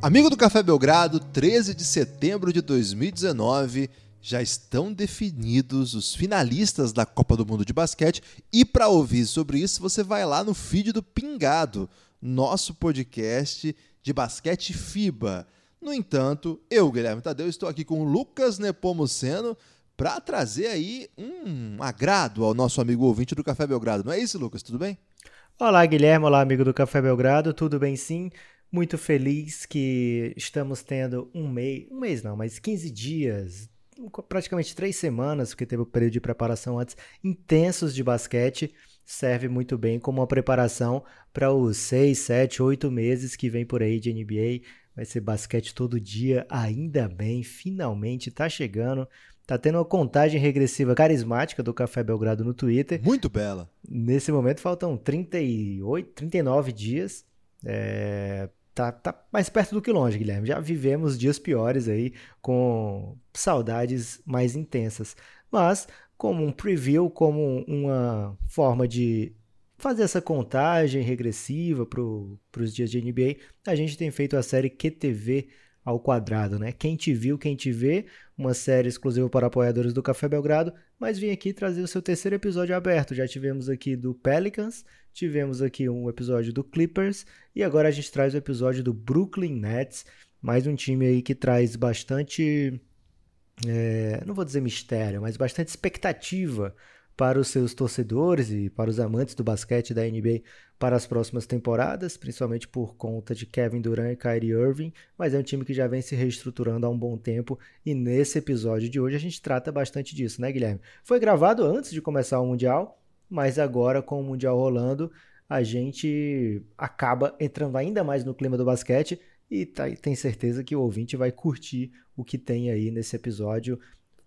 Amigo do Café Belgrado, 13 de setembro de 2019, já estão definidos os finalistas da Copa do Mundo de Basquete e para ouvir sobre isso você vai lá no feed do Pingado, nosso podcast de basquete FIBA. No entanto, eu, Guilherme Tadeu, estou aqui com o Lucas Nepomuceno para trazer aí um agrado ao nosso amigo ouvinte do Café Belgrado. Não é isso, Lucas? Tudo bem? Olá, Guilherme. Olá, amigo do Café Belgrado. Tudo bem, sim? Muito feliz que estamos tendo um mês, um mês não, mas 15 dias, praticamente três semanas, porque teve o período de preparação antes, intensos de basquete. Serve muito bem como uma preparação para os seis, sete, oito meses que vem por aí de NBA. Vai ser basquete todo dia, ainda bem, finalmente está chegando. Tá tendo uma contagem regressiva carismática do Café Belgrado no Twitter. Muito bela. Nesse momento faltam 38, 39 dias. É, tá, tá mais perto do que longe, Guilherme. Já vivemos dias piores aí, com saudades mais intensas. Mas, como um preview, como uma forma de fazer essa contagem regressiva para os dias de NBA, a gente tem feito a série QTV ao quadrado, né? Quem te viu, quem te vê, uma série exclusiva para apoiadores do Café Belgrado, mas vim aqui trazer o seu terceiro episódio aberto. Já tivemos aqui do Pelicans, tivemos aqui um episódio do Clippers e agora a gente traz o episódio do Brooklyn Nets, mais um time aí que traz bastante, é, não vou dizer mistério, mas bastante expectativa para os seus torcedores e para os amantes do basquete da NBA para as próximas temporadas, principalmente por conta de Kevin Durant e Kyrie Irving, mas é um time que já vem se reestruturando há um bom tempo e nesse episódio de hoje a gente trata bastante disso, né, Guilherme? Foi gravado antes de começar o Mundial, mas agora com o Mundial rolando, a gente acaba entrando ainda mais no clima do basquete e tá, tem certeza que o ouvinte vai curtir o que tem aí nesse episódio,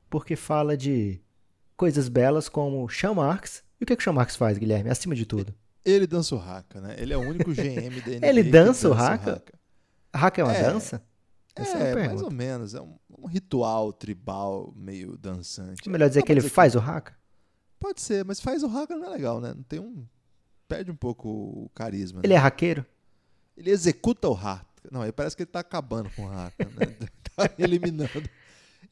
porque fala de coisas belas como Sean Marks. E o que, que o Sean Marks faz, Guilherme? Acima de tudo. Ele dança o haka, né? Ele é o único GM da NBA Ele dança o haka? Haka é uma é, dança? Essa é, é mais ou menos. É um, um, ritual tribal meio dançante. É melhor dizer que ele faz que... o haka? Pode ser, mas faz o haka não é legal, né? Não tem um... Perde um pouco o carisma. Ele né? é haqueiro? Ele executa o haka. Não, ele parece que ele tá acabando com o haka, né? tá eliminando.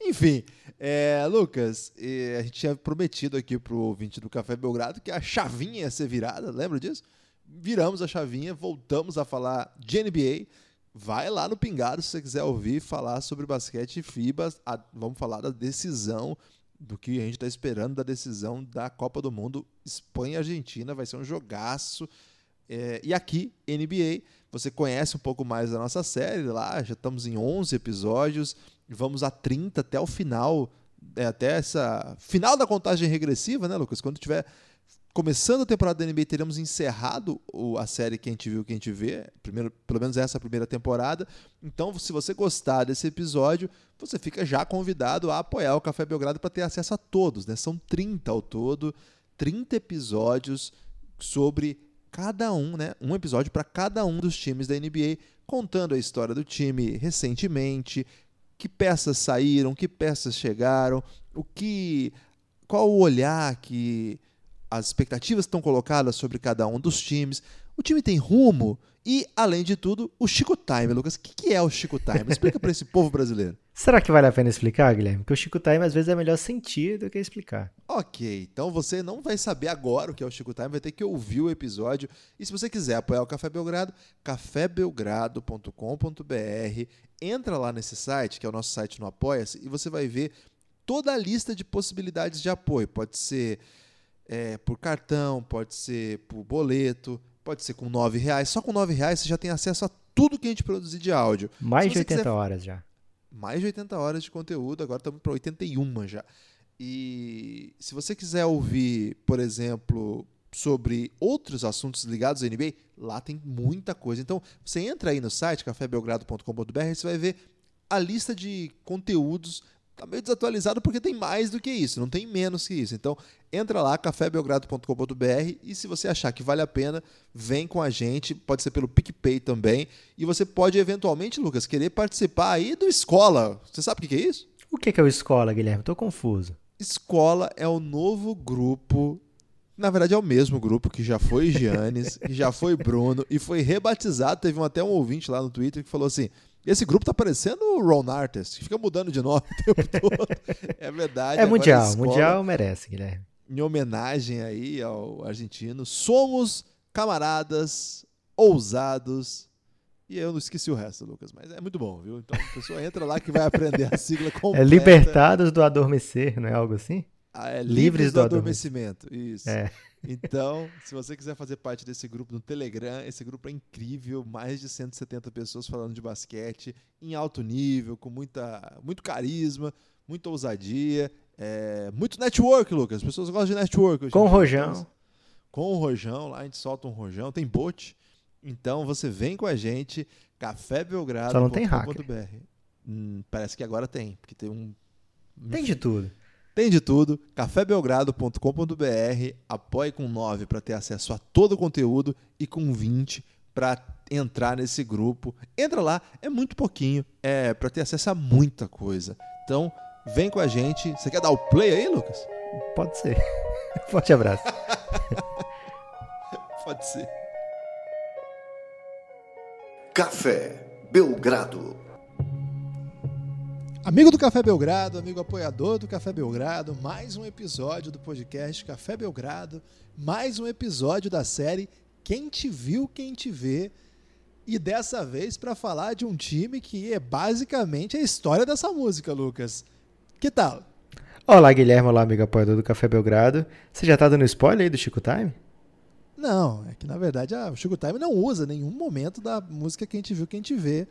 Enfim, é, Lucas, a gente tinha prometido aqui pro ouvinte do Café Belgrado que a chavinha ia ser virada, lembra disso? Viramos a chavinha, voltamos a falar de NBA. Vai lá no Pingado se você quiser ouvir falar sobre basquete e FIBA. A, vamos falar da decisão, do que a gente está esperando da decisão da Copa do Mundo Espanha-Argentina. Vai ser um jogaço. É, e aqui, NBA, você conhece um pouco mais da nossa série lá, já estamos em 11 episódios vamos a 30 até o final, é, até essa final da contagem regressiva, né, Lucas? Quando tiver começando a temporada da NBA, teremos encerrado o, a série Quem Te Viu, Quem Te Vê, primeiro, pelo menos essa primeira temporada. Então, se você gostar desse episódio, você fica já convidado a apoiar o Café Belgrado para ter acesso a todos, né? São 30 ao todo, 30 episódios sobre cada um, né? Um episódio para cada um dos times da NBA, contando a história do time recentemente, que peças saíram, que peças chegaram, o que qual o olhar que as expectativas estão colocadas sobre cada um dos times. O time tem rumo e, além de tudo, o Chico Time, Lucas. O que é o Chico Time? Explica para esse povo brasileiro. Será que vale a pena explicar, Guilherme? Porque o Chico Time às vezes é melhor sentir do que explicar. Ok, então você não vai saber agora o que é o Chico Time, vai ter que ouvir o episódio. E se você quiser apoiar o Café Belgrado, cafébelgrado.com.br. Entra lá nesse site, que é o nosso site no Apoia-se, e você vai ver toda a lista de possibilidades de apoio. Pode ser é, por cartão, pode ser por boleto, pode ser com R$ reais. Só com R$ reais você já tem acesso a tudo que a gente produzir de áudio. Mais de 80 quiser... horas já mais de 80 horas de conteúdo, agora estamos para 81 já. E se você quiser ouvir, por exemplo, sobre outros assuntos ligados à NBA, lá tem muita coisa. Então, você entra aí no site cafébelgrado.com.br e você vai ver a lista de conteúdos tá meio desatualizado porque tem mais do que isso, não tem menos que isso. Então, entra lá, cafébelgrado.com.br e se você achar que vale a pena, vem com a gente, pode ser pelo PicPay também. E você pode, eventualmente, Lucas, querer participar aí do Escola. Você sabe o que é isso? O que é o Escola, Guilherme? Tô confuso. Escola é o novo grupo na verdade, é o mesmo grupo que já foi Giannis, que já foi Bruno e foi rebatizado. Teve um, até um ouvinte lá no Twitter que falou assim: Esse grupo tá parecendo o Ron Artist, que fica mudando de nome o tempo todo. É verdade. É mundial, escola, mundial merece, Guilherme. Em homenagem aí ao argentino, somos camaradas ousados. E eu não esqueci o resto, Lucas, mas é muito bom, viu? Então a pessoa entra lá que vai aprender a sigla completa. É libertados do adormecer, não é algo assim? Ah, é livres, livres do, do adormecimento. Isso. É. Então, se você quiser fazer parte desse grupo no Telegram, esse grupo é incrível, mais de 170 pessoas falando de basquete em alto nível, com muita, muito carisma, muita ousadia, é, muito network, Lucas. As pessoas gostam de network. Com o Rojão. Com o Rojão, lá a gente solta um Rojão, tem bot. Então você vem com a gente, cafébelgrado.com.br. Só não tem hacker. Hum, parece que agora tem, porque tem um. Tem de tudo. Tem de tudo. cafébelgrado.com.br. Apoie com 9 para ter acesso a todo o conteúdo e com 20 para entrar nesse grupo. Entra lá, é muito pouquinho, é para ter acesso a muita coisa. Então, vem com a gente. Você quer dar o play aí, Lucas? Pode ser. Forte abraço. Pode ser. Café Belgrado. Amigo do Café Belgrado, amigo apoiador do Café Belgrado, mais um episódio do podcast Café Belgrado, mais um episódio da série Quem Te Viu, Quem Te Vê. E dessa vez para falar de um time que é basicamente a história dessa música, Lucas. Que tal? Olá, Guilherme, olá, amigo apoiador do Café Belgrado. Você já tá dando spoiler aí do Chico Time? Não, é que na verdade a Chico Time não usa nenhum momento da música Quem Te Viu, Quem Te Vê.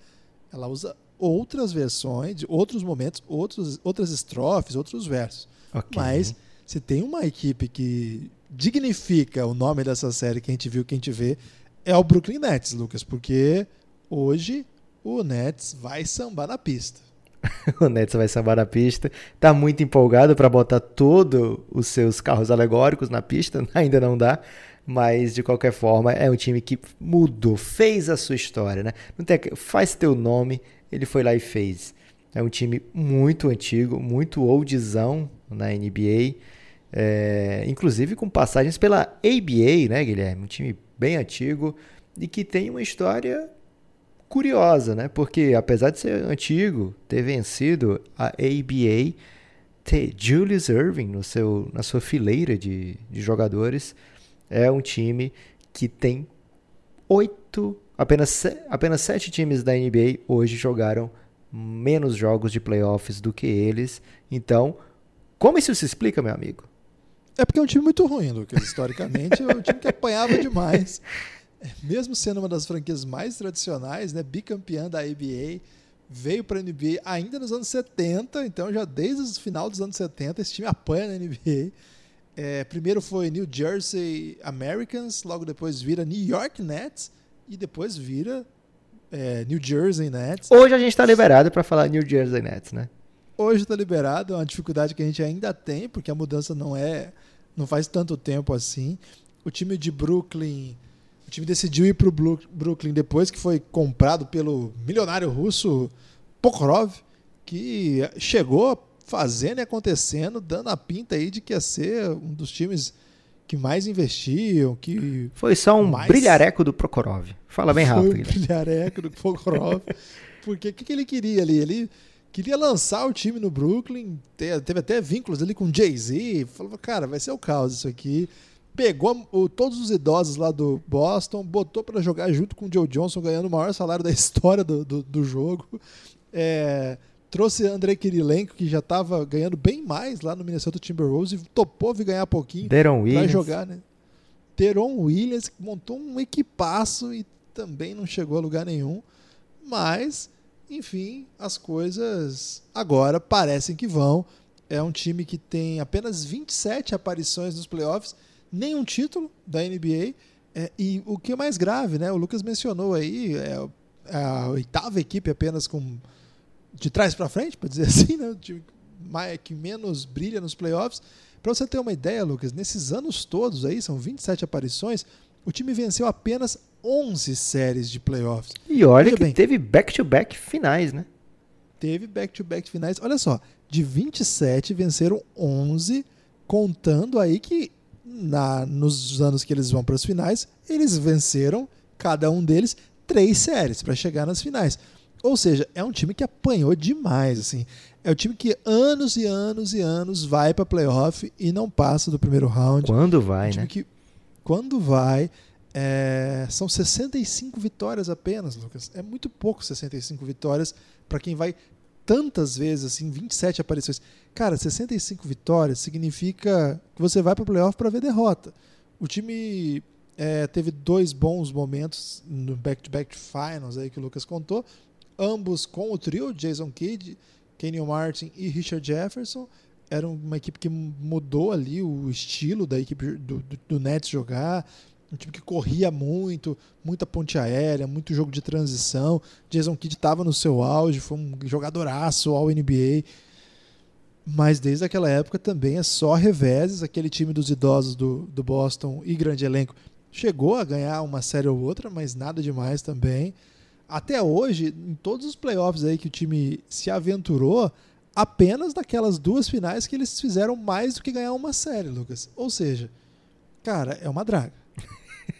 Ela usa outras versões, outros momentos, outros, outras estrofes, outros versos. Okay. Mas se tem uma equipe que dignifica o nome dessa série que a gente viu, que a gente vê, é o Brooklyn Nets, Lucas, porque hoje o Nets vai sambar na pista. o Nets vai sambar na pista. Tá muito empolgado para botar todos os seus carros alegóricos na pista, ainda não dá. Mas de qualquer forma, é um time que mudou, fez a sua história, né? Não tem, faz teu nome, ele foi lá e fez. É um time muito antigo, muito oldzão na NBA, é, inclusive com passagens pela ABA, né, Guilherme? Um time bem antigo e que tem uma história curiosa, né? Porque apesar de ser antigo, ter vencido a ABA, ter Julius Irving no seu, na sua fileira de, de jogadores, é um time que tem oito Apenas, apenas sete times da NBA hoje jogaram menos jogos de playoffs do que eles. Então, como isso se explica, meu amigo? É porque é um time muito ruim, Lucas. Historicamente, é um time que apanhava demais. Mesmo sendo uma das franquias mais tradicionais, né, bicampeã da ABA, veio para a NBA ainda nos anos 70, então já desde o final dos anos 70 esse time apanha na NBA. É, primeiro foi New Jersey Americans, logo depois vira New York Nets e depois vira é, New Jersey Nets. Hoje a gente está liberado para falar New Jersey Nets, né? Hoje está liberado, é uma dificuldade que a gente ainda tem, porque a mudança não é, não faz tanto tempo assim. O time de Brooklyn, o time decidiu ir para o Brooklyn depois que foi comprado pelo milionário russo Pokrov, que chegou fazendo e acontecendo, dando a pinta aí de que ia ser um dos times que mais investiam, que... Foi só um mais... brilhareco do Prokhorov. Fala bem rápido. Foi um brilhareco do Prokhorov. porque o que, que ele queria ali? Ele queria lançar o time no Brooklyn, teve até vínculos ali com Jay-Z, falou, cara, vai ser o caos isso aqui. Pegou o, todos os idosos lá do Boston, botou para jogar junto com o Joe Johnson, ganhando o maior salário da história do, do, do jogo. É, Trouxe Andrei Kirilenko, que já estava ganhando bem mais lá no Minnesota Timberwolves e topou vir ganhar pouquinho para jogar, né? Teron Williams montou um equipaço e também não chegou a lugar nenhum. Mas, enfim, as coisas agora parecem que vão. É um time que tem apenas 27 aparições nos playoffs, nenhum título da NBA. É, e o que é mais grave, né? O Lucas mencionou aí, é a oitava equipe apenas com de trás para frente, para dizer assim, né? De, que menos brilha nos playoffs. Para você ter uma ideia, Lucas, nesses anos todos aí, são 27 aparições, o time venceu apenas 11 séries de playoffs. E olha Veja que bem, teve back-to-back -back finais, né? Teve back-to-back -back finais. Olha só, de 27 venceram 11, contando aí que na, nos anos que eles vão para as finais, eles venceram, cada um deles, três séries para chegar nas finais. Ou seja, é um time que apanhou demais, assim. É o time que anos e anos e anos vai para playoff e não passa do primeiro round. Quando vai, um time né? que quando vai é, são 65 vitórias apenas, Lucas. É muito pouco 65 vitórias para quem vai tantas vezes assim, 27 aparições. Cara, 65 vitórias significa que você vai para o playoff para ver derrota. O time é, teve dois bons momentos no back-to-back finals aí que o Lucas contou, ambos com o trio Jason Kidd, Kenyon Martin e Richard Jefferson. Era uma equipe que mudou ali o estilo da equipe do, do, do Nets jogar. Um time que corria muito, muita ponte aérea, muito jogo de transição. Jason Kidd estava no seu auge, foi um jogadoraço ao NBA. Mas desde aquela época também é só reveses. Aquele time dos idosos do, do Boston e grande elenco chegou a ganhar uma série ou outra, mas nada demais também. Até hoje, em todos os playoffs aí que o time se aventurou, apenas naquelas duas finais que eles fizeram mais do que ganhar uma série, Lucas. Ou seja, cara, é uma draga.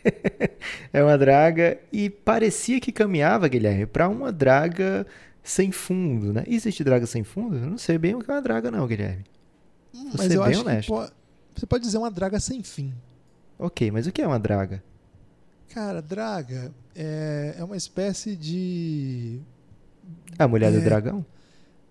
é uma draga e parecia que caminhava, Guilherme, para uma draga sem fundo, né? Existe draga sem fundo? Eu não sei bem o que é uma draga, não, Guilherme. Vou mas eu bem acho honesto. que você pode dizer uma draga sem fim. Ok, mas o que é uma draga? Cara, draga é, é uma espécie de. A mulher é, do dragão?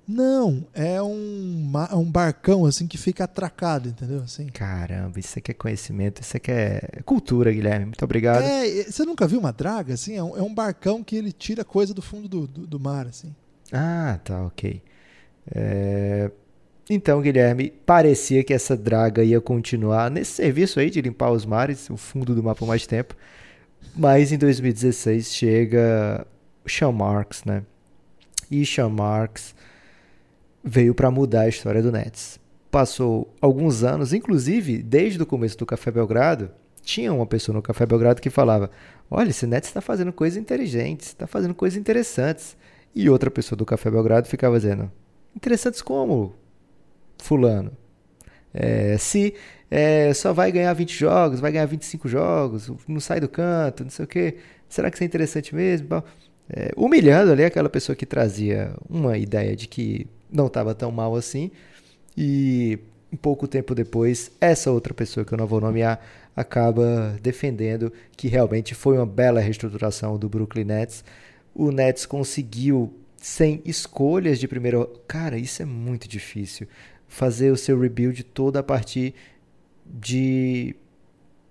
Não, é um, um barcão assim que fica atracado, entendeu? Assim. Caramba, isso aqui é conhecimento, isso aqui é cultura, Guilherme. Muito obrigado. É, você nunca viu uma draga assim? É um, é um barcão que ele tira coisa do fundo do, do, do mar, assim. Ah, tá, ok. É... Então, Guilherme, parecia que essa draga ia continuar nesse serviço aí de limpar os mares, o fundo do mar por mais tempo. Mas em 2016 chega Sean Marks, né? E Sean Marks veio para mudar a história do Nets. Passou alguns anos, inclusive desde o começo do Café Belgrado, tinha uma pessoa no Café Belgrado que falava: Olha, esse Nets está fazendo coisas inteligentes, está fazendo coisas interessantes. E outra pessoa do Café Belgrado ficava dizendo: Interessantes como? Fulano. É, se é, só vai ganhar 20 jogos, vai ganhar 25 jogos, não sai do canto, não sei o quê. Será que isso é interessante mesmo? É, humilhando ali aquela pessoa que trazia uma ideia de que não estava tão mal assim. E um pouco tempo depois, essa outra pessoa que eu não vou nomear acaba defendendo que realmente foi uma bela reestruturação do Brooklyn Nets. O Nets conseguiu sem escolhas de primeiro. Cara, isso é muito difícil. Fazer o seu rebuild todo a partir de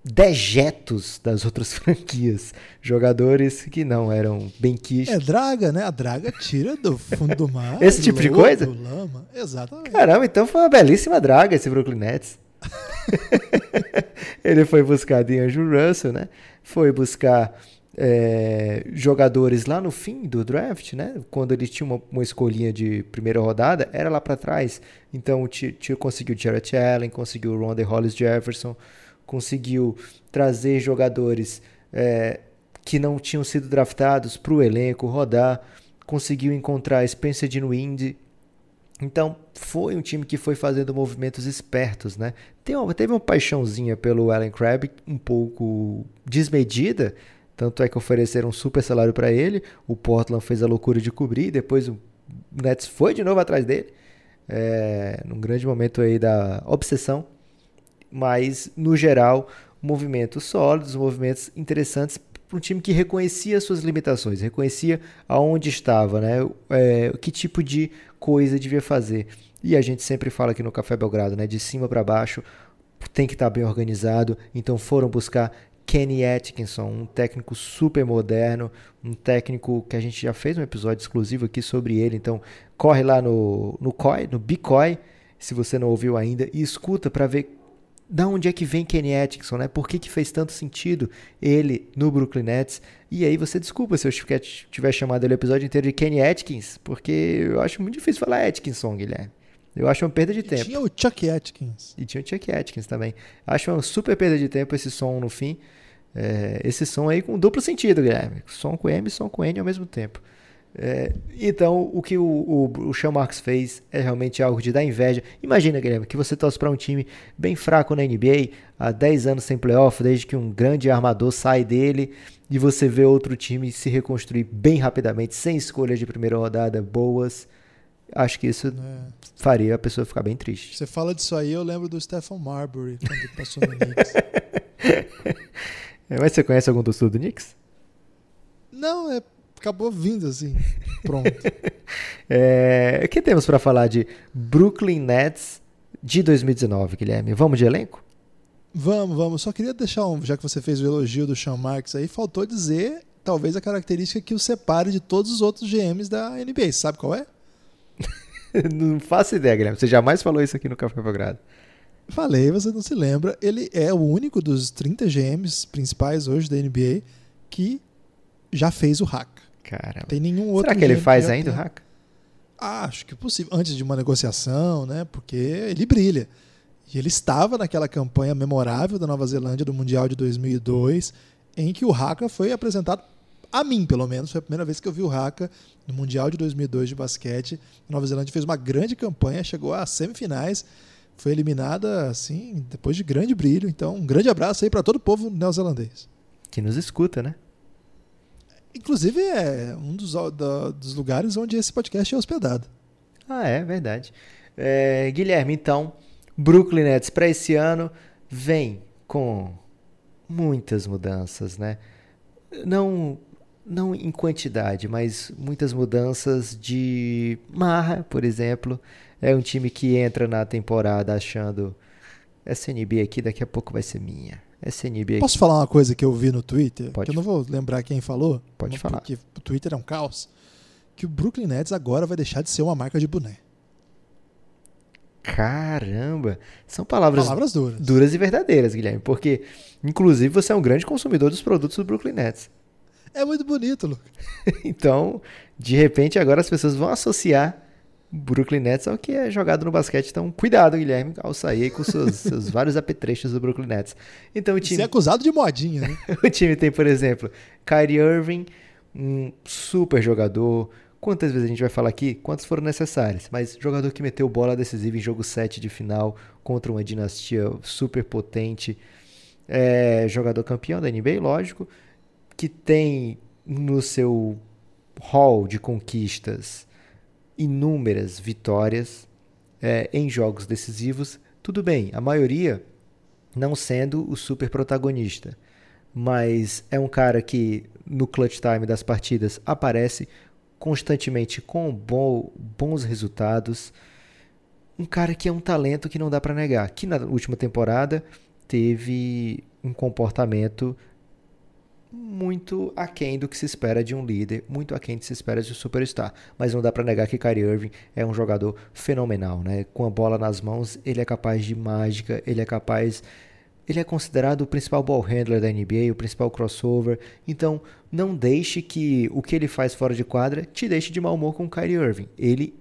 dejetos das outras franquias. Jogadores que não eram bem quistos. É draga, né? A draga tira do fundo do mar. esse tipo de coisa? Lama. Exatamente. Caramba, então foi uma belíssima draga esse Brooklyn Nets. Ele foi buscar D'Angelo Russell, né? Foi buscar é, jogadores lá no fim do draft, né? Quando ele tinha uma, uma escolhinha de primeira rodada, era lá para trás. Então, conseguiu Jarrett Allen, conseguiu o Ronda Hollis Jefferson, conseguiu trazer jogadores é, que não tinham sido draftados para o elenco rodar, conseguiu encontrar Spencer Dinwiddie. Então, foi um time que foi fazendo movimentos espertos, né? Uma, teve uma paixãozinha pelo Allen Crabbe um pouco desmedida, tanto é que ofereceram um super salário para ele. O Portland fez a loucura de cobrir, depois o Nets foi de novo atrás dele, é, num grande momento aí da obsessão mas no geral, movimentos sólidos, movimentos interessantes para um time que reconhecia suas limitações, reconhecia aonde estava, né? É, que tipo de coisa devia fazer. E a gente sempre fala aqui no Café Belgrado, né? De cima para baixo tem que estar tá bem organizado. Então foram buscar Kenny Atkinson, um técnico super moderno, um técnico que a gente já fez um episódio exclusivo aqui sobre ele. Então corre lá no no COI, no se você não ouviu ainda, e escuta para ver da onde é que vem Kenny Atkinson, né? Por que, que fez tanto sentido ele no Brooklyn Nets? E aí você desculpa se eu tiver chamado ele o episódio inteiro de Kenny Atkins, porque eu acho muito difícil falar Atkinson, Guilherme. Eu acho uma perda de e tempo. Tinha o Chuck Atkins. E tinha o Chuck Atkins também. Acho uma super perda de tempo esse som no fim. É, esse som aí com duplo sentido, Guilherme. Som com M e som com N ao mesmo tempo. É, então, o que o, o, o Sean Marks fez é realmente algo de dar inveja. Imagina, Guilherme, que você torce para um time bem fraco na NBA, há 10 anos sem playoff, desde que um grande armador sai dele, e você vê outro time se reconstruir bem rapidamente, sem escolhas de primeira rodada boas. Acho que isso é. faria a pessoa ficar bem triste. Você fala disso aí, eu lembro do Stephen Marbury, quando passou no Knicks. É, mas você conhece algum torcedor do Knicks? Não, é acabou vindo assim. Pronto. é, o que temos para falar de Brooklyn Nets de 2019, Guilherme? Vamos de elenco? Vamos, vamos. Só queria deixar um, já que você fez o elogio do Sean Marks aí, faltou dizer talvez a característica que o separe de todos os outros GMs da NBA. Sabe qual é? não faço ideia, Guilherme. Você jamais falou isso aqui no Café Belgrado. Falei, você não se lembra. Ele é o único dos 30 GMs principais hoje da NBA que já fez o hack. Caramba. Tem nenhum outro. Será que ele faz ainda tem... o hack? Ah, acho que é possível. Antes de uma negociação, né? Porque ele brilha. E ele estava naquela campanha memorável da Nova Zelândia do Mundial de 2002, em que o Haka foi apresentado a mim, pelo menos, foi a primeira vez que eu vi o Haka no Mundial de 2002 de basquete. A Nova Zelândia fez uma grande campanha, chegou às semifinais, foi eliminada assim, depois de grande brilho. Então, um grande abraço aí para todo o povo neozelandês. Que nos escuta, né? Inclusive, é um dos, da, dos lugares onde esse podcast é hospedado. Ah, é verdade. É, Guilherme, então, Brooklyn Nets para esse ano vem com muitas mudanças, né? Não, não em quantidade, mas muitas mudanças de marra, por exemplo. É um time que entra na temporada achando essa NBA aqui daqui a pouco vai ser minha. Essa NBA Posso aqui... falar uma coisa que eu vi no Twitter? Pode. Que eu não vou lembrar quem falou. Pode falar. Porque o Twitter é um caos. Que o Brooklyn Nets agora vai deixar de ser uma marca de boné. Caramba! São palavras, palavras duras. duras e verdadeiras, Guilherme. Porque, inclusive, você é um grande consumidor dos produtos do Brooklyn Nets. É muito bonito, Lucas. então, de repente, agora as pessoas vão associar Brooklyn Nets ao que é jogado no basquete. Então, cuidado, Guilherme, ao sair com seus, seus vários apetrechos do Brooklyn Nets. Então, o time... Você é acusado de modinha, né? o time tem, por exemplo, Kyrie Irving, um super jogador. Quantas vezes a gente vai falar aqui? Quantas foram necessárias? Mas jogador que meteu bola decisiva em jogo 7 de final contra uma dinastia super potente. É, jogador campeão da NBA, lógico. Que tem no seu hall de conquistas inúmeras vitórias é, em jogos decisivos. Tudo bem, a maioria não sendo o super protagonista, mas é um cara que no clutch time das partidas aparece constantemente com bom, bons resultados. Um cara que é um talento que não dá para negar, que na última temporada teve um comportamento muito aquém do que se espera de um líder, muito aquém do que se espera de um superstar. Mas não dá para negar que Kyrie Irving é um jogador fenomenal, né? Com a bola nas mãos, ele é capaz de mágica, ele é capaz ele é considerado o principal ball handler da NBA, o principal crossover. Então, não deixe que o que ele faz fora de quadra te deixe de mau humor com o Kyrie Irving. Ele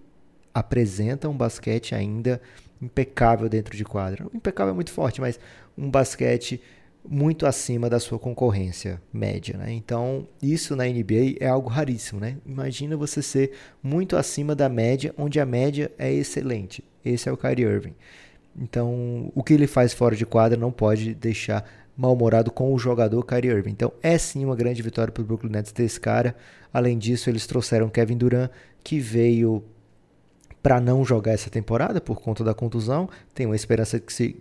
apresenta um basquete ainda impecável dentro de quadra. Impecável é muito forte, mas um basquete muito acima da sua concorrência média, né? Então, isso na NBA é algo raríssimo, né? Imagina você ser muito acima da média, onde a média é excelente. Esse é o Kyrie Irving. Então, o que ele faz fora de quadra não pode deixar mal-humorado com o jogador Kyrie Irving. Então, é sim uma grande vitória para o Brooklyn Nets ter esse cara. Além disso, eles trouxeram Kevin Durant, que veio para não jogar essa temporada por conta da contusão. Tem uma esperança que se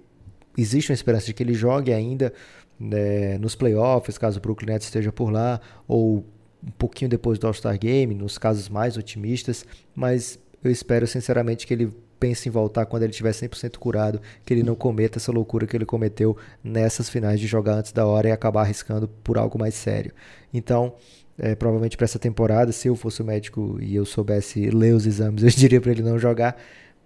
existe uma esperança de que ele jogue ainda né, nos playoffs, caso o Brooklyn Nets esteja por lá, ou um pouquinho depois do All-Star Game, nos casos mais otimistas, mas eu espero sinceramente que ele pense em voltar quando ele estiver 100% curado, que ele não cometa essa loucura que ele cometeu nessas finais de jogar antes da hora e acabar arriscando por algo mais sério. Então, é, provavelmente para essa temporada, se eu fosse o médico e eu soubesse ler os exames, eu diria para ele não jogar,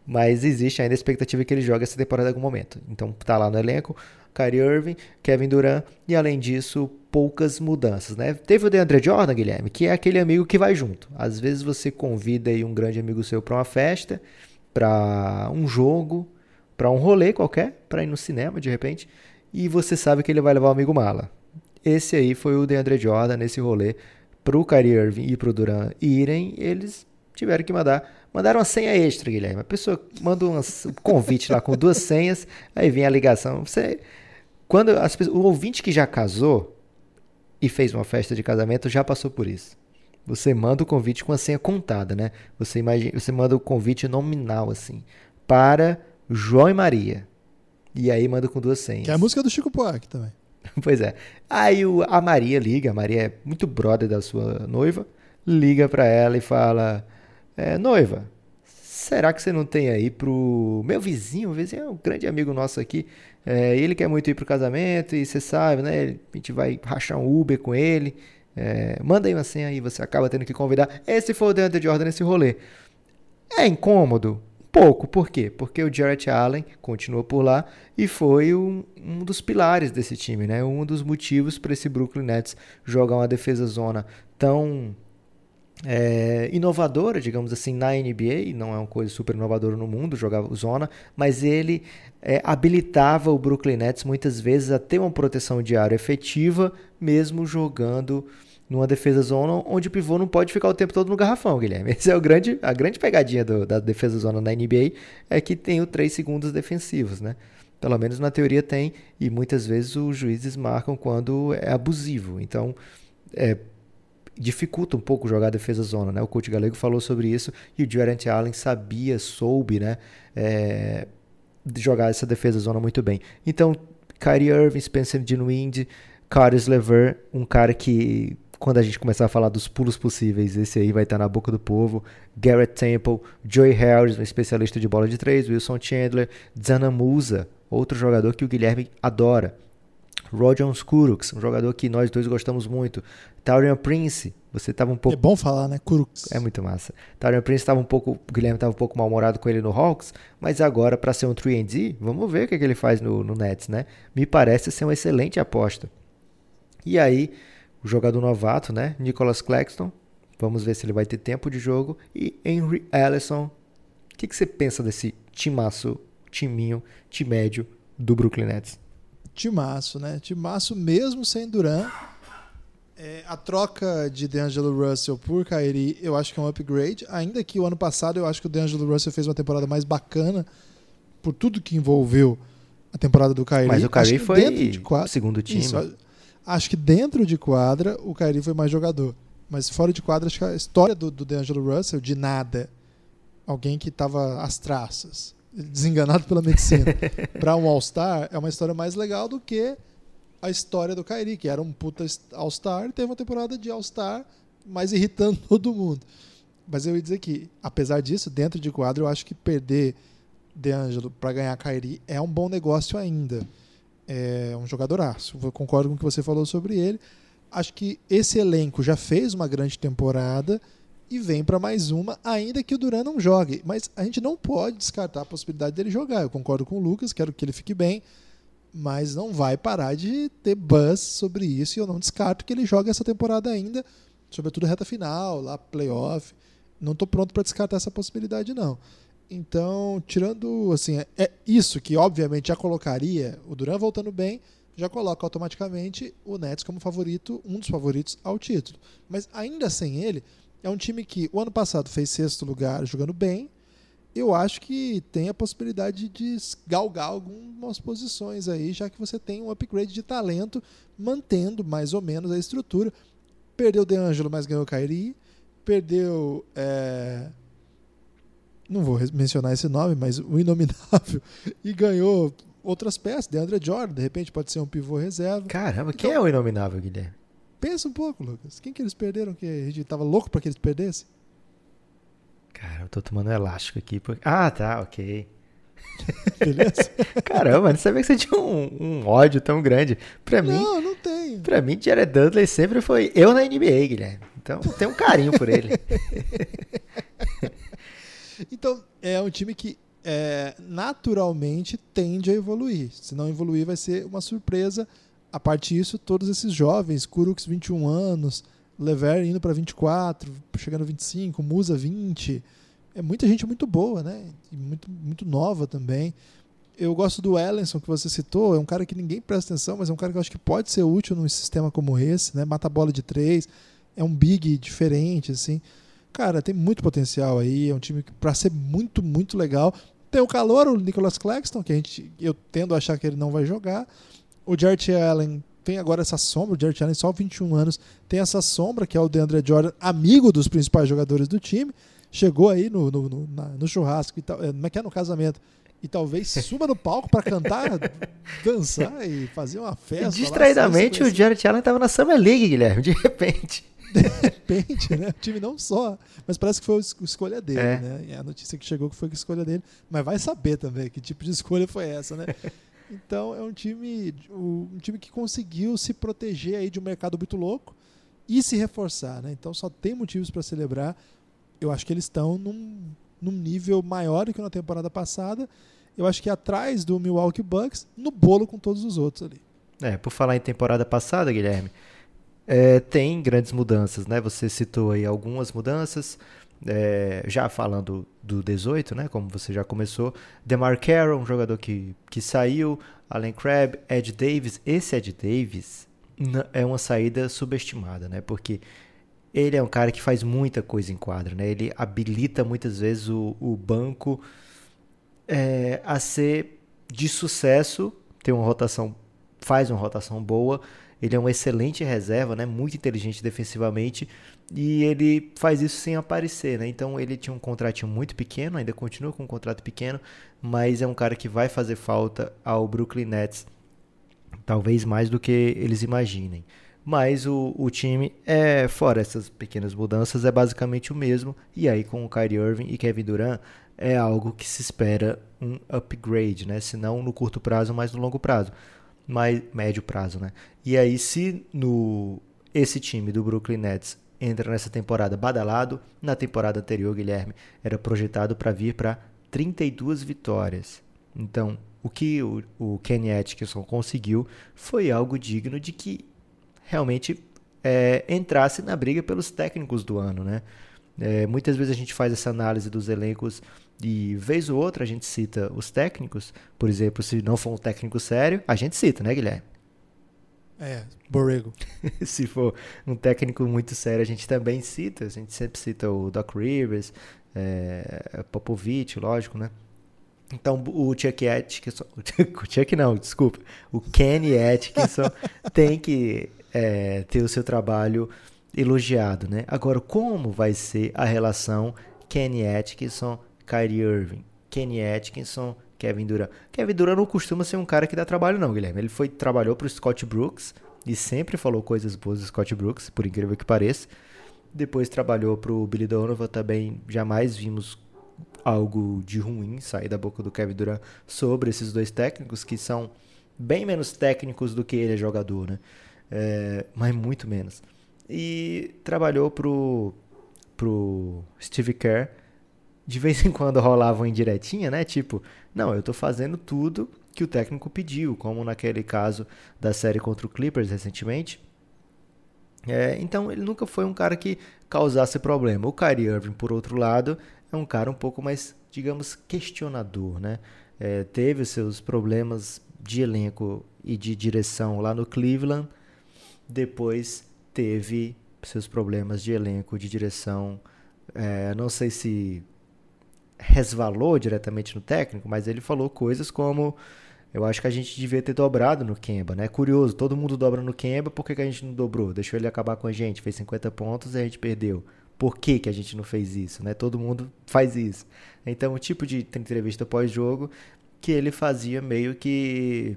mas existe ainda a expectativa que ele jogue essa temporada em algum momento. Então tá lá no elenco, Kyrie Irving, Kevin Durant e além disso, poucas mudanças, né? Teve o DeAndre Jordan, Guilherme, que é aquele amigo que vai junto. Às vezes você convida aí um grande amigo seu para uma festa, para um jogo, para um rolê qualquer, para ir no cinema de repente, e você sabe que ele vai levar o amigo mala. Esse aí foi o DeAndre Jordan nesse rolê pro Kyrie Irving e pro Duran irem, eles tiveram que mandar. Mandaram uma senha extra, Guilherme. A pessoa manda um convite lá com duas senhas, aí vem a ligação. Você, quando as, o ouvinte que já casou e fez uma festa de casamento já passou por isso. Você manda o convite com a senha contada, né? Você, imagina, você manda o convite nominal, assim, para João e Maria. E aí manda com duas senhas. Que é a música do Chico Buarque também. pois é. Aí o, a Maria liga, a Maria é muito brother da sua noiva, liga para ela e fala: é, Noiva, será que você não tem aí pro meu vizinho? O vizinho é um grande amigo nosso aqui. É, ele quer muito ir pro casamento e você sabe, né? A gente vai rachar um Uber com ele. É, manda aí uma senha aí, você acaba tendo que convidar. Esse foi o Deandre Jordan nesse rolê. É incômodo? Pouco. Por quê? Porque o Jarrett Allen continua por lá e foi um, um dos pilares desse time, né? Um dos motivos para esse Brooklyn Nets jogar uma defesa zona tão é, inovadora, digamos assim, na NBA. Não é uma coisa super inovadora no mundo jogar zona, mas ele é, habilitava o Brooklyn Nets muitas vezes a ter uma proteção de área efetiva, mesmo jogando numa defesa zona onde o pivô não pode ficar o tempo todo no garrafão, Guilherme. Essa é o grande, a grande pegadinha do, da defesa zona na NBA, é que tem os 3 segundos defensivos, né? Pelo menos na teoria tem, e muitas vezes os juízes marcam quando é abusivo. Então, é, dificulta um pouco jogar defesa zona, né? O coach galego falou sobre isso e o Jarrett Allen sabia, soube, né? É, jogar essa defesa zona muito bem. Então, Kyrie Irving, Spencer Dinwiddie, Caris Lever, um cara que quando a gente começar a falar dos pulos possíveis, esse aí vai estar na boca do povo. Garrett Temple, Joey Harris, um especialista de bola de três, Wilson Chandler, Zana Musa, outro jogador que o Guilherme adora. Roger Kuruks, um jogador que nós dois gostamos muito. Taurian Prince, você estava um pouco. É bom falar, né? Kuruks. É muito massa. Taurian Prince estava um pouco. O Guilherme estava um pouco mal-humorado com ele no Hawks, mas agora, para ser um 3D, vamos ver o que, é que ele faz no, no Nets, né? Me parece ser uma excelente aposta. E aí, o jogador novato, né? Nicholas Claxton. Vamos ver se ele vai ter tempo de jogo. E Henry Ellison. O que, que você pensa desse timaço, timinho, time médio do Brooklyn Nets? Timaço, né? Timaço mesmo sem Duran. É, a troca de DeAngelo Russell por Kyrie, eu acho que é um upgrade. Ainda que o ano passado eu acho que o DeAngelo Russell fez uma temporada mais bacana por tudo que envolveu a temporada do Kyrie. Mas o Kyrie foi de quadra, segundo time. Isso, acho que dentro de quadra o Kyrie foi mais jogador. Mas fora de quadra, acho que a história do, do DeAngelo Russell, de nada, alguém que estava às traças, desenganado pela medicina, para um All-Star, é uma história mais legal do que a história do Kyrie, que era um puta All-Star teve uma temporada de All-Star mais irritando todo mundo. Mas eu ia dizer que, apesar disso, dentro de quadro, eu acho que perder DeAngelo para ganhar Kyrie é um bom negócio ainda. É um jogadoraço. Eu concordo com o que você falou sobre ele. Acho que esse elenco já fez uma grande temporada e vem para mais uma, ainda que o Duran não jogue. Mas a gente não pode descartar a possibilidade dele jogar. Eu concordo com o Lucas, quero que ele fique bem, mas não vai parar de ter buzz sobre isso e eu não descarto que ele jogue essa temporada ainda, sobretudo reta final, lá playoff. Não estou pronto para descartar essa possibilidade não. Então, tirando assim, é, é isso que obviamente já colocaria o Duran voltando bem, já coloca automaticamente o Nets como favorito, um dos favoritos ao título. Mas ainda sem ele, é um time que o ano passado fez sexto lugar jogando bem. Eu acho que tem a possibilidade de galgar algumas posições aí, já que você tem um upgrade de talento, mantendo mais ou menos a estrutura. Perdeu o DeAngelo, mas ganhou o Kyrie. Perdeu. É... Não vou mencionar esse nome, mas o Inominável. E ganhou outras peças. DeAndre Jordan, de repente, pode ser um pivô reserva. Caramba, então, quem é o Inominável, Guilherme? Pensa um pouco, Lucas. Quem que eles perderam que a gente tava louco para que eles perdessem? Cara, eu tô tomando um elástico aqui. Porque... Ah, tá, ok. Beleza? Caramba, não sabia que você tinha um, um, ódio tão grande. Pra mim. Não, não tenho. Pra mim, Jared Dudley sempre foi eu na NBA, Guilherme. Então, tenho um carinho por ele. então, é um time que é, naturalmente tende a evoluir. Se não evoluir, vai ser uma surpresa a parte disso, todos esses jovens, Kuruks 21 anos, Lever indo para 24, chegando a 25, Musa 20, é muita gente muito boa, né? E muito, muito nova também. Eu gosto do Ellenson que você citou, é um cara que ninguém presta atenção, mas é um cara que eu acho que pode ser útil num sistema como esse, né? Mata a bola de três, é um big diferente, assim. Cara, tem muito potencial aí, é um time para ser muito, muito legal. Tem o calor, o Nicholas Claxton, que a gente, eu tendo a achar que ele não vai jogar. O Jarrett Allen tem agora essa sombra, o Jarrett Allen só 21 anos, tem essa sombra que é o DeAndre Jordan, amigo dos principais jogadores do time. Chegou aí no, no, no, na, no churrasco, e tal, é, é que é no casamento, e talvez suba no palco para cantar, dançar e fazer uma festa. Distraidamente, lá, o Jarrett Allen estava na Summer League, Guilherme, de repente. De repente, né? O time não só. Mas parece que foi a escolha dele, é. né? E a notícia que chegou que foi a escolha dele. Mas vai saber também que tipo de escolha foi essa, né? Então é um time, um time que conseguiu se proteger aí de um mercado muito louco e se reforçar, né? Então só tem motivos para celebrar. Eu acho que eles estão num, num nível maior do que na temporada passada. Eu acho que atrás do Milwaukee Bucks, no bolo com todos os outros ali. É, por falar em temporada passada, Guilherme, é, tem grandes mudanças, né? Você citou aí algumas mudanças. É, já falando do 18, né? Como você já começou, Demar Carroll, um jogador que, que saiu, Allen Crabbe, Ed Davis. Esse Ed Davis é uma saída subestimada, né? Porque ele é um cara que faz muita coisa em quadra, né? Ele habilita muitas vezes o, o banco é, a ser de sucesso, ter uma rotação, faz uma rotação boa. Ele é um excelente reserva, né? Muito inteligente defensivamente e ele faz isso sem aparecer, né? Então ele tinha um contratinho muito pequeno, ainda continua com um contrato pequeno, mas é um cara que vai fazer falta ao Brooklyn Nets, talvez mais do que eles imaginem. Mas o, o time, é fora essas pequenas mudanças, é basicamente o mesmo. E aí com o Kyrie Irving e Kevin Durant é algo que se espera um upgrade, né? Se não no curto prazo, mas no longo prazo, mais médio prazo, né? E aí se no esse time do Brooklyn Nets entra nessa temporada badalado, na temporada anterior, Guilherme era projetado para vir para 32 vitórias. Então, o que o, o Kenny Atkinson conseguiu foi algo digno de que realmente é, entrasse na briga pelos técnicos do ano, né? É, muitas vezes a gente faz essa análise dos elencos e vez ou outra a gente cita os técnicos, por exemplo, se não for um técnico sério, a gente cita, né, Guilherme? É, Borrego. se for um técnico muito sério, a gente também cita, a gente sempre cita o Doc Rivers, é, Popovich, lógico, né? Então o Chuck Atkinson, o Chuck não, desculpa, o Kenny Atkinson tem que é, ter o seu trabalho elogiado, né? Agora, como vai ser a relação Kenny Atkinson, Kyrie Irving? Kenny Atkinson, Kevin Durant. Kevin Durant não costuma ser um cara que dá trabalho não, Guilherme. Ele foi trabalhou para o Scott Brooks e sempre falou coisas boas do Scott Brooks, por incrível que pareça. Depois trabalhou para o Billy Donovan, também jamais vimos algo de ruim sair da boca do Kevin Durant sobre esses dois técnicos que são bem menos técnicos do que ele é jogador, né? É, mas muito menos. E trabalhou pro, pro Steve Kerr. De vez em quando rolava uma indiretinha, né? Tipo, não, eu tô fazendo tudo que o técnico pediu, como naquele caso da série contra o Clippers recentemente. É, então ele nunca foi um cara que causasse problema. O Kyrie Irving, por outro lado, é um cara um pouco mais, digamos, questionador, né? É, teve seus problemas de elenco e de direção lá no Cleveland, depois teve seus problemas de elenco, de direção. É, não sei se resvalou diretamente no técnico, mas ele falou coisas como eu acho que a gente devia ter dobrado no Kemba, né? Curioso, todo mundo dobra no Kemba, por que, que a gente não dobrou? Deixou ele acabar com a gente, fez 50 pontos e a gente perdeu. Por que, que a gente não fez isso, né? Todo mundo faz isso. Então, o tipo de entrevista pós-jogo que ele fazia meio que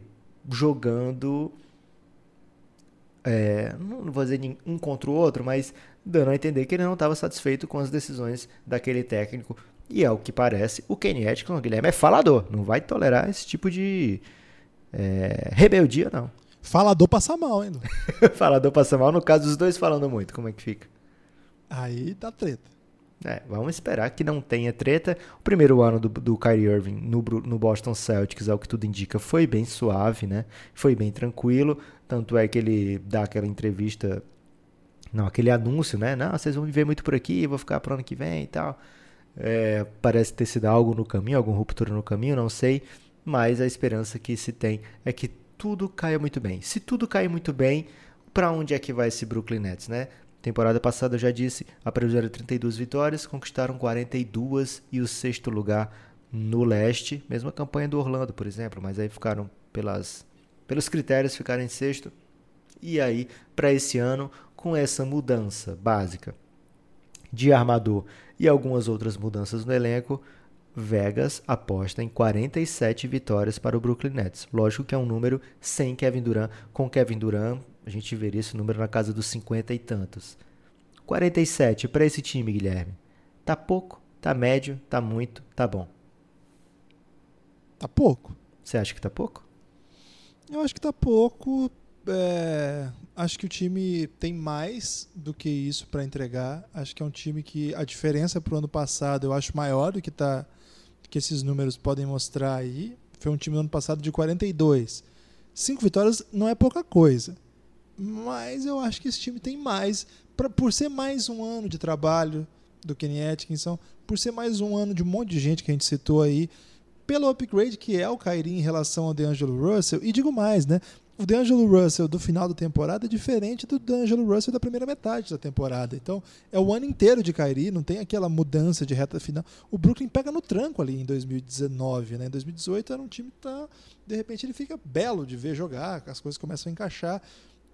jogando é, não vou dizer um contra o outro, mas dando a entender que ele não estava satisfeito com as decisões daquele técnico. E é o que parece, o Kenny Atkinson, o Guilherme, é falador, não vai tolerar esse tipo de é, rebeldia, não. Falador passa mal ainda. falador passa mal, no caso dos dois falando muito, como é que fica? Aí tá treta. É, vamos esperar que não tenha treta. O primeiro ano do, do Kyrie Irving no, no Boston Celtics, ao que tudo indica, foi bem suave, né? Foi bem tranquilo. Tanto é que ele dá aquela entrevista, não, aquele anúncio, né? Não, vocês vão me ver muito por aqui, vou ficar pro ano que vem e tal. É, parece ter sido algo no caminho, alguma ruptura no caminho, não sei. Mas a esperança que se tem é que tudo caia muito bem. Se tudo cair muito bem, para onde é que vai esse Brooklyn Nets, né? Temporada passada, eu já disse, a previsão era 32 vitórias, conquistaram 42 e o sexto lugar no leste. Mesma campanha do Orlando, por exemplo, mas aí ficaram pelas, pelos critérios, ficaram em sexto. E aí, para esse ano, com essa mudança básica de armador e algumas outras mudanças no elenco, Vegas aposta em 47 vitórias para o Brooklyn Nets. Lógico que é um número sem Kevin Durant. Com Kevin Durant, a gente veria esse número na casa dos 50 e tantos. 47 para esse time, Guilherme. Tá pouco, tá médio, tá muito, tá bom. Tá pouco. Você acha que tá pouco? Eu acho que tá pouco. É, acho que o time tem mais do que isso para entregar. Acho que é um time que a diferença para o ano passado eu acho maior do que tá que esses números podem mostrar aí. Foi um time no ano passado de 42. Cinco vitórias não é pouca coisa. Mas eu acho que esse time tem mais. Pra, por ser mais um ano de trabalho do Kenny Atkinson, por ser mais um ano de um monte de gente que a gente citou aí, pelo upgrade que é o Kyrie em relação ao DeAngelo Russell, e digo mais, né? O D'Angelo Russell do final da temporada é diferente do D'Angelo Russell da primeira metade da temporada. Então, é o ano inteiro de Kyrie, não tem aquela mudança de reta final. O Brooklyn pega no tranco ali em 2019, né? Em 2018 era um time que tá, de repente ele fica belo de ver jogar, as coisas começam a encaixar.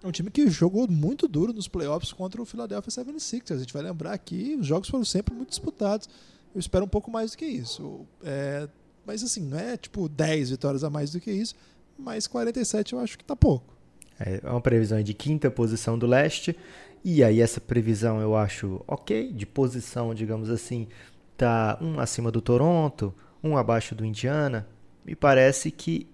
É um time que jogou muito duro nos playoffs contra o Philadelphia 76ers. A gente vai lembrar que os jogos foram sempre muito disputados. Eu espero um pouco mais do que isso. É, mas assim, não é tipo 10 vitórias a mais do que isso mas 47 eu acho que tá pouco. É uma previsão de quinta posição do leste, e aí essa previsão eu acho ok, de posição, digamos assim, tá um acima do Toronto, um abaixo do Indiana. Me parece que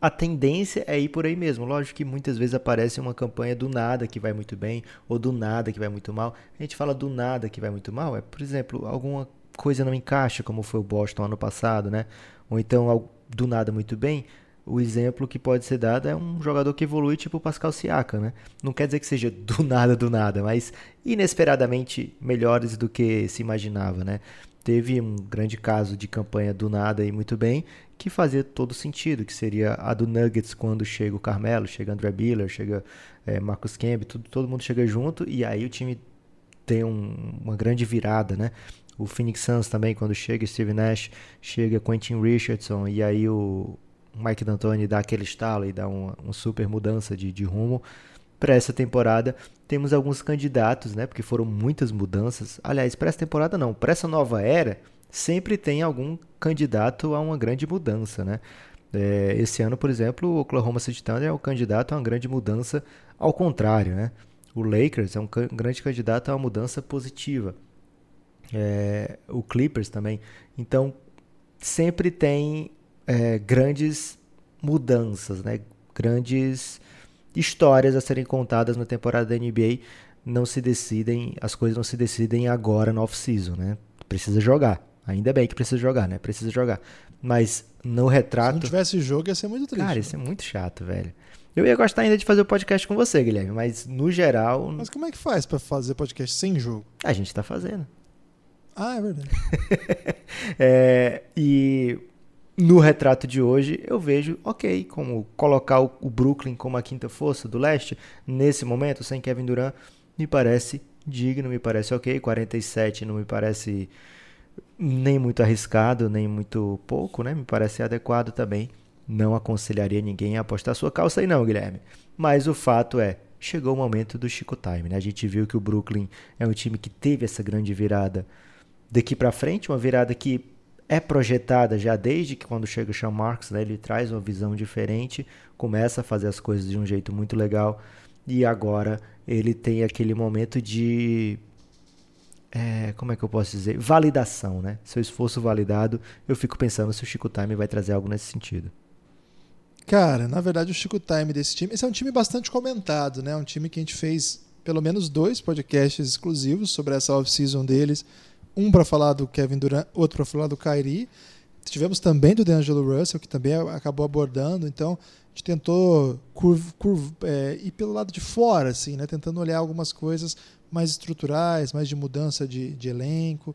a tendência é ir por aí mesmo. Lógico que muitas vezes aparece uma campanha do nada que vai muito bem, ou do nada que vai muito mal. A gente fala do nada que vai muito mal, é, por exemplo, alguma coisa não encaixa, como foi o Boston ano passado, né? Ou então do nada muito bem, o exemplo que pode ser dado é um jogador que evolui tipo o Pascal Siakam, né? Não quer dizer que seja do nada do nada, mas inesperadamente melhores do que se imaginava, né? Teve um grande caso de campanha do nada e muito bem, que fazia todo sentido, que seria a do Nuggets quando chega o Carmelo, chega André Biller, chega é, Marcus Camby, tudo, todo mundo chega junto e aí o time tem um, uma grande virada, né? O Phoenix Suns também, quando chega Steve Nash, chega Quentin Richardson e aí o, Mike D'Antoni dá aquele estalo e dá uma, uma super mudança de, de rumo para essa temporada. Temos alguns candidatos, né? Porque foram muitas mudanças. Aliás, para essa temporada não, para essa nova era, sempre tem algum candidato a uma grande mudança, né? É, esse ano, por exemplo, o Oklahoma City Thunder é o candidato a uma grande mudança ao contrário, né? O Lakers é um grande candidato a uma mudança positiva. É, o Clippers também. Então, sempre tem é, grandes mudanças, né? grandes histórias a serem contadas na temporada da NBA. Não se decidem, as coisas não se decidem agora no off-season, né? Precisa jogar. Ainda bem que precisa jogar, né? Precisa jogar. Mas no retrato. Se não tivesse jogo, ia ser muito triste. Cara, isso é muito chato, velho. Eu ia gostar ainda de fazer o podcast com você, Guilherme, mas no geral. Mas como é que faz para fazer podcast sem jogo? A gente tá fazendo. Ah, é verdade. é, e no retrato de hoje, eu vejo, ok, como colocar o, Brooklyn como a quinta força do leste, nesse momento, sem Kevin Durant, me parece digno, me parece ok. 47 não me parece nem muito arriscado, nem muito pouco, né? Me parece adequado também. Não aconselharia ninguém a apostar sua calça aí não, Guilherme. Mas o fato é, chegou o momento do Chico Time, né? A gente viu que o Brooklyn é um time que teve essa grande virada daqui para frente, uma virada que é projetada já desde que quando chega o Sean Marks, né, ele traz uma visão diferente, começa a fazer as coisas de um jeito muito legal e agora ele tem aquele momento de é, como é que eu posso dizer? Validação, né? Seu esforço validado, eu fico pensando se o Chico Time vai trazer algo nesse sentido. Cara, na verdade o Chico Time desse time, esse é um time bastante comentado, né? Um time que a gente fez pelo menos dois podcasts exclusivos sobre essa off-season deles um para falar do Kevin Durant, outro para falar do Kyrie. Tivemos também do D'Angelo Russell, que também acabou abordando. Então, a gente tentou curv, curv, é, ir pelo lado de fora, assim, né? tentando olhar algumas coisas mais estruturais, mais de mudança de, de elenco.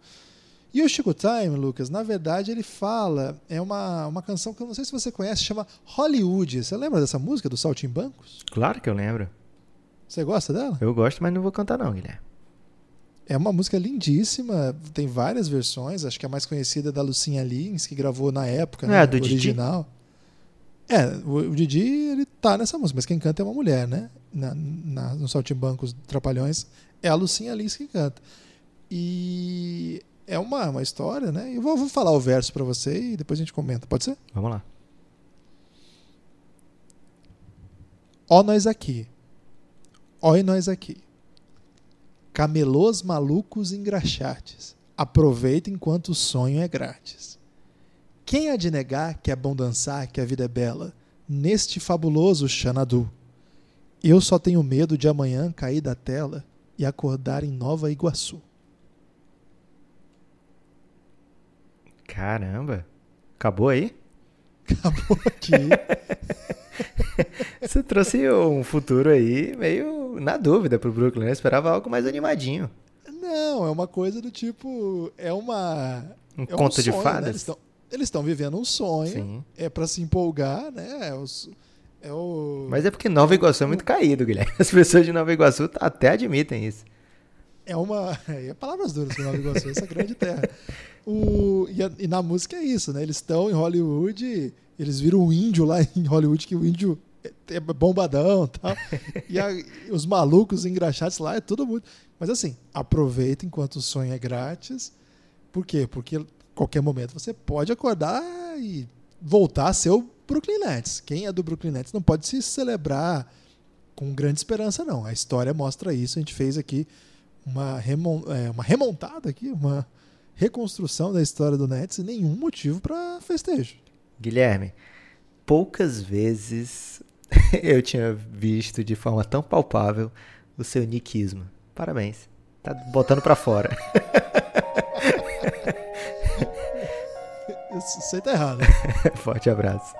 E o Chico Time, Lucas, na verdade ele fala, é uma, uma canção que eu não sei se você conhece, chama Hollywood. Você lembra dessa música do Saltimbancos? Claro que eu lembro. Você gosta dela? Eu gosto, mas não vou cantar não, Guilherme. É uma música lindíssima, tem várias versões, acho que a mais conhecida é da Lucinha Lins, que gravou na época, Não né, é do o Didi? original. É, o, o Didi, ele tá nessa música, mas quem canta é uma mulher, né? Na, na, no Saltimbancos Trapalhões é a Lucinha Lins que canta. E é uma, uma história, né? Eu vou, vou falar o verso pra você e depois a gente comenta, pode ser? Vamos lá. Ó nós aqui, ó nós aqui. Camelôs malucos engraxates, aproveita enquanto o sonho é grátis. Quem há de negar que é bom dançar, que a vida é bela, neste fabuloso Xanadu? Eu só tenho medo de amanhã cair da tela e acordar em Nova Iguaçu. Caramba. Acabou aí? Acabou aqui. Você trouxe um futuro aí meio na dúvida pro Brooklyn. né? Eu esperava algo mais animadinho. Não, é uma coisa do tipo. É uma. Um é conto de sonho, né? fadas? Eles estão eles estão vivendo um sonho. Sim. É pra se empolgar, né? É, os- é o. Mas é porque Nova Iguaçu é muito caído, Guilherme. As pessoas de Nova Iguaçu até admitem isso. É uma. É palavras duras para Nova Iguaçu, essa grande terra. O, e, a- e na música é isso, né? Eles estão em Hollywood, eles viram o índio lá em Hollywood, que o índio é, é bombadão e tal. E os malucos engraxados lá é tudo muito. Mas assim, aproveita enquanto o sonho é grátis. Por quê? Porque qualquer momento você pode acordar e voltar a ser o Brooklyn Nets. Quem é do Brooklyn Nets não pode se celebrar com grande esperança, não. A história mostra isso. A gente fez aqui uma, remon- é, uma remontada aqui, uma reconstrução da história do Nets e nenhum motivo para festejo. Guilherme, poucas vezes eu tinha visto de forma tão palpável o seu niquismo. Parabéns. Tá botando pra fora. Aí tá errado. Forte abraço.